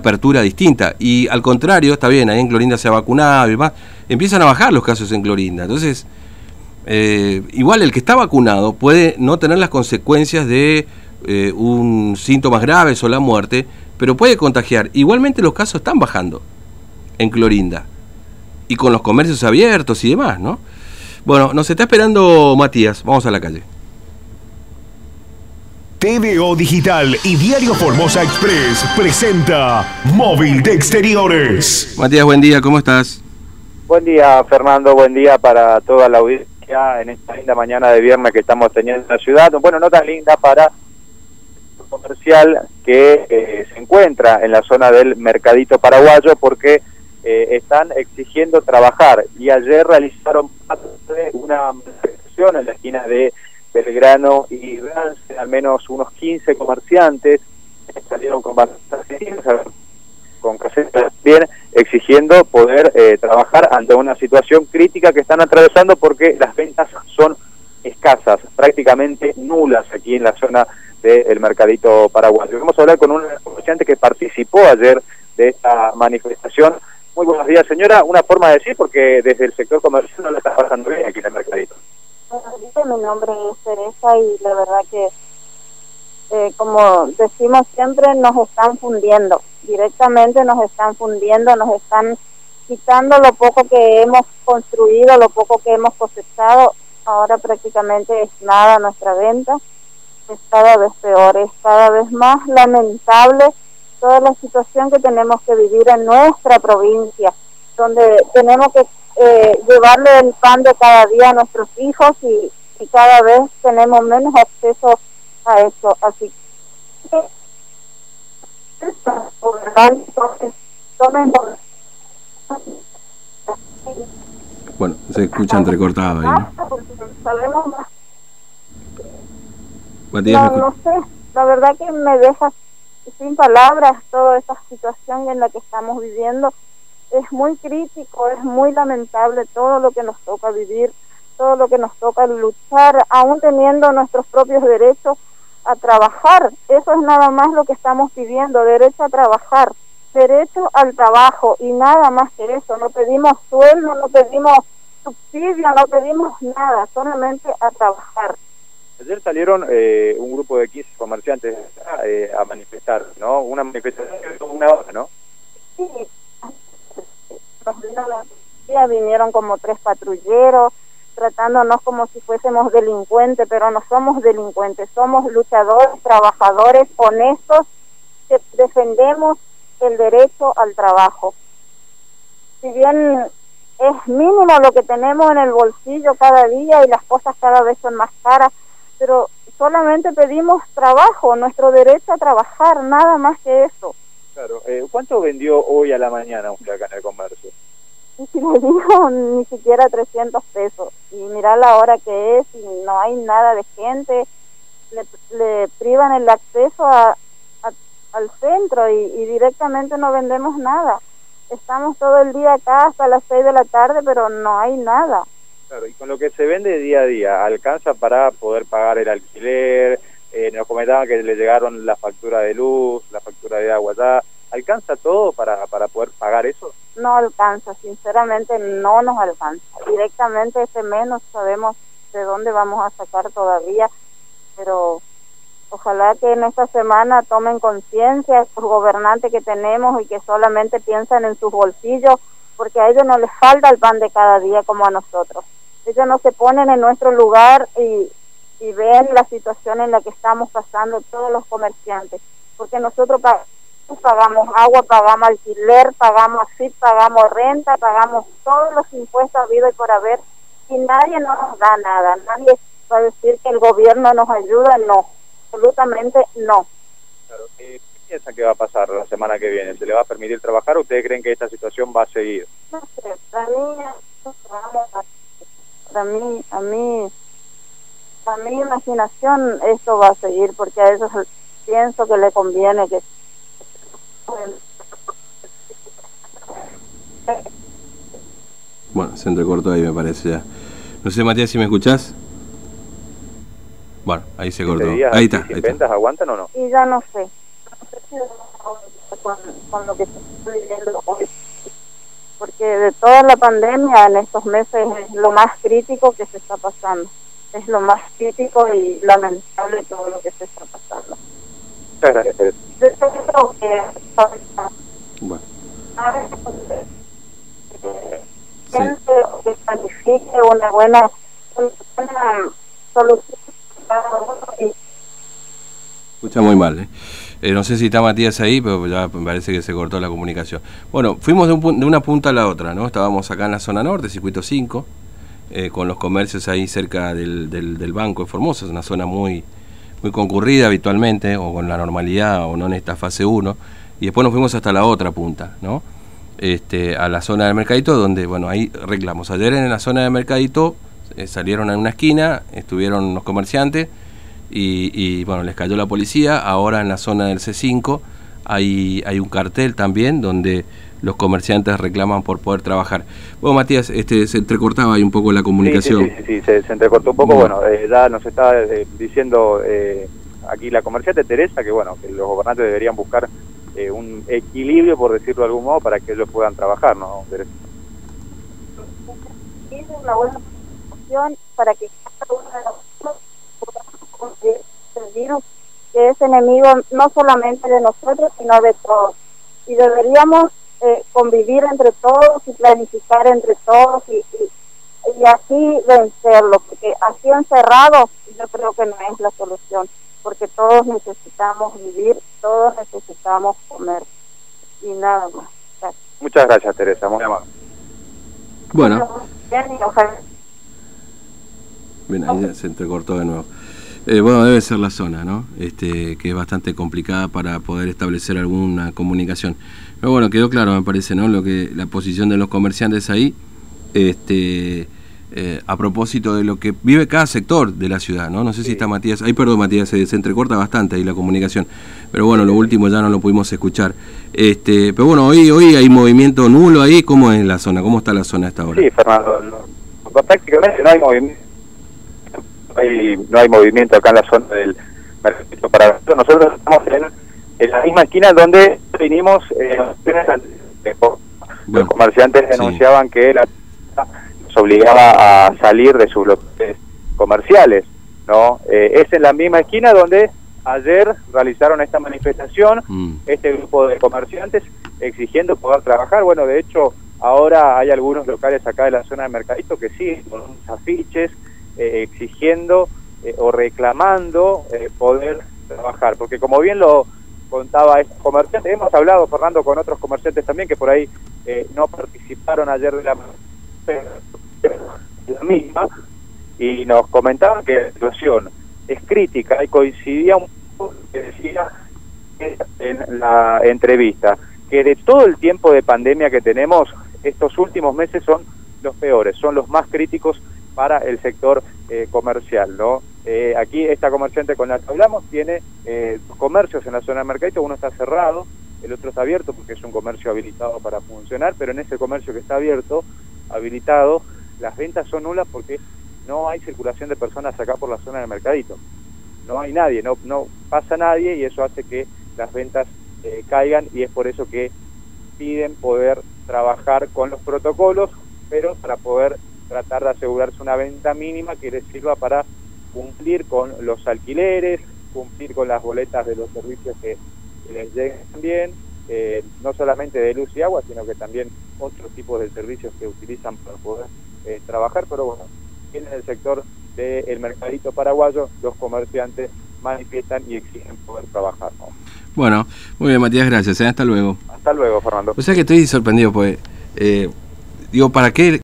apertura distinta. Y al contrario, está bien, ahí en Clorinda se ha vacunado y demás, empiezan a bajar los casos en Clorinda. Entonces, eh, igual el que está vacunado puede no tener las consecuencias de eh, un síntomas graves o la muerte, pero puede contagiar. Igualmente los casos están bajando en Clorinda. Y con los comercios abiertos y demás, ¿no? Bueno, nos está esperando Matías. Vamos a la calle. TVO Digital y Diario Formosa Express presenta Móvil de Exteriores. Matías, buen día, ¿cómo estás? Buen día, Fernando, buen día para toda la audiencia en esta linda mañana de viernes que estamos teniendo en la ciudad. Bueno, no tan linda para el comercial que eh, se encuentra en la zona del Mercadito Paraguayo porque eh, están exigiendo trabajar y ayer realizaron una manifestación en la esquina de Belgrano y Rance, al menos unos 15 comerciantes salieron con con casetas bien, exigiendo poder eh, trabajar ante una situación crítica que están atravesando porque las ventas son escasas, prácticamente nulas aquí en la zona del mercadito paraguayo. Vamos a hablar con un comerciante que participó ayer de esta manifestación. Muy buenos días, señora. Una forma de decir, porque desde el sector comercial no le está pasando bien aquí en el mercadito mi nombre es Teresa y la verdad que, eh, como decimos siempre, nos están fundiendo, directamente nos están fundiendo, nos están quitando lo poco que hemos construido, lo poco que hemos cosechado, ahora prácticamente es nada nuestra venta, es cada vez peor, es cada vez más lamentable toda la situación que tenemos que vivir en nuestra provincia, donde tenemos que eh, llevarle el pan de cada día a nuestros hijos y, cada vez tenemos menos acceso a eso. Así que bueno, se escucha entrecortado ahí. ¿no? No, no sé, la verdad que me deja sin palabras toda esta situación en la que estamos viviendo es muy crítico, es muy lamentable todo lo que nos toca vivir, todo lo que nos toca luchar, aún teniendo nuestros propios derechos a trabajar. Eso es nada más lo que estamos pidiendo, derecho a trabajar, derecho al trabajo y nada más que eso. No pedimos sueldo, no pedimos subsidio, no pedimos nada, solamente a trabajar. Ayer salieron eh, un grupo de 15 comerciantes eh, a manifestar, ¿no? Una manifestación una hora, ¿no? Sí, día vinieron como tres patrulleros tratándonos como si fuésemos delincuentes, pero no somos delincuentes, somos luchadores, trabajadores honestos que defendemos el derecho al trabajo. Si bien es mínimo lo que tenemos en el bolsillo cada día y las cosas cada vez son más caras, pero solamente pedimos trabajo, nuestro derecho a trabajar, nada más que eso. Claro, eh, ¿cuánto vendió hoy a la mañana usted acá en el comercio? Y si me dijo ni siquiera 300 pesos. Y mira la hora que es y no hay nada de gente. Le, privan el acceso a, al centro y, y, directamente no vendemos nada. Estamos todo el día acá hasta las 6 de la tarde, pero no hay nada. Claro, y con lo que se vende día a día, ¿alcanza para poder pagar el alquiler? Eh, nos comentaban que le llegaron la factura de luz, la factura de agua ya. ¿Alcanza todo para, para poder pagar eso? No alcanza, sinceramente no nos alcanza. Directamente ese menos sabemos de dónde vamos a sacar todavía, pero ojalá que en esta semana tomen conciencia los gobernantes que tenemos y que solamente piensan en sus bolsillos, porque a ellos no les falta el pan de cada día como a nosotros. Ellos no se ponen en nuestro lugar y, y ven la situación en la que estamos pasando todos los comerciantes, porque nosotros pagamos agua, pagamos alquiler, pagamos así, pagamos renta, pagamos todos los impuestos habido y por haber, y nadie nos da nada, nadie va a decir que el gobierno nos ayuda, no, absolutamente no. Claro, ¿Qué piensa que va a pasar la semana que viene? ¿Se le va a permitir trabajar o ustedes creen que esta situación va a seguir? No sé, para mí, para mí, a mí a mi imaginación esto va a seguir porque a eso pienso que le conviene que bueno, se entrecortó ahí me parece ya. No sé, Matías, si me escuchás. Bueno, ahí se cortó. Ahí está. ¿Ventas aguantan o no? Y ya no sé. con, con lo que está viviendo hoy. Porque de toda la pandemia en estos meses es lo más crítico que se está pasando. Es lo más crítico y lamentable todo lo que se está pasando. Gracias. Yo creo que Bueno, eh, gente que planifique una buena, una buena solución escucha muy mal. ¿eh? Eh, no sé si está Matías ahí, pero ya me parece que se cortó la comunicación. Bueno, fuimos de, un pun- de una punta a la otra, ¿no? Estábamos acá en la zona norte, circuito 5, eh, con los comercios ahí cerca del, del, Banco de Formosa, es una zona muy, muy concurrida habitualmente, o con la normalidad, o no en esta fase 1. Y después nos fuimos hasta la otra punta, ¿no? Este, a la zona del Mercadito, donde, bueno, ahí reclamos. Ayer en la zona del Mercadito eh, salieron a una esquina, estuvieron los comerciantes, y, y, bueno, les cayó la policía. Ahora en la zona del C5 hay, hay un cartel también donde los comerciantes reclaman por poder trabajar. Bueno, Matías, este, se entrecortaba ahí un poco la comunicación. Sí, sí, sí, sí, se, se entrecortó un poco. Bueno. Bueno, eh, ya nos está eh, diciendo eh, aquí la comerciante Teresa que bueno que los gobernantes deberían buscar eh, un equilibrio, por decirlo de algún modo, para que ellos puedan trabajar, ¿no? Teresa? es una buena opción para que cada uno de nosotros podamos combatir el virus que es enemigo no solamente de nosotros sino de todos y deberíamos eh, convivir entre todos y planificar entre todos y, y, y así vencerlo porque así encerrado yo creo que no es la solución porque todos necesitamos vivir todos necesitamos comer y nada más Gracias. Muchas gracias, Teresa, muy amable. Bueno, Bien, y ojalá bien, ahí se entrecortó de nuevo. Eh, bueno, debe ser la zona, ¿no? Este, que es bastante complicada para poder establecer alguna comunicación. Pero bueno, quedó claro, me parece, ¿no? Lo que la posición de los comerciantes ahí, este, eh, a propósito de lo que vive cada sector de la ciudad, ¿no? No sé si está Matías, ay, perdón, Matías, se, se entrecorta bastante ahí la comunicación. Pero bueno, lo último ya no lo pudimos escuchar. Este, pero bueno, hoy, hoy hay movimiento nulo ahí. ¿Cómo es la zona? ¿Cómo está la zona a esta hora? Sí, Fernando, no- prácticamente no hay movimiento. No hay, no hay movimiento acá en la zona del mercado para nosotros estamos en, en la misma esquina donde vinimos eh, los comerciantes sí. denunciaban que la nos obligaba a salir de sus locales comerciales no Eh, es en la misma esquina donde ayer realizaron esta manifestación Mm. este grupo de comerciantes exigiendo poder trabajar. Bueno, de hecho, ahora hay algunos locales acá de la zona de Mercadito que sí, con unos afiches exigiendo eh, o reclamando eh, poder trabajar. Porque como bien lo contaba este comerciante, hemos hablado, Fernando, con otros comerciantes también que por ahí eh, no participaron ayer de la, la misma y nos comentaban que la situación es crítica y coincidía un poco lo que decía en la entrevista que de todo el tiempo de pandemia que tenemos, estos últimos meses son los peores, son los más críticos para el sector eh, comercial, ¿no? Eh, aquí esta comerciante con la que hablamos tiene eh, comercios en la zona de Mercadito, uno está cerrado, el otro está abierto porque es un comercio habilitado para funcionar, pero en ese comercio que está abierto, habilitado, las ventas son nulas porque no hay circulación de personas acá por la zona del Mercadito no hay nadie, no, no pasa nadie y eso hace que las ventas eh, caigan y es por eso que piden poder trabajar con los protocolos, pero para poder tratar de asegurarse una venta mínima que les sirva para cumplir con los alquileres, cumplir con las boletas de los servicios que, que les lleguen también, eh, no solamente de luz y agua, sino que también otros tipos de servicios que utilizan para poder eh, trabajar, pero bueno, en el sector del mercadito paraguayo, los comerciantes manifiestan y exigen poder trabajar. ¿no? Bueno, muy bien, Matías, gracias. ¿eh? Hasta luego. Hasta luego, Fernando. O sea que estoy sorprendido, pues. eh, digo, ¿para qué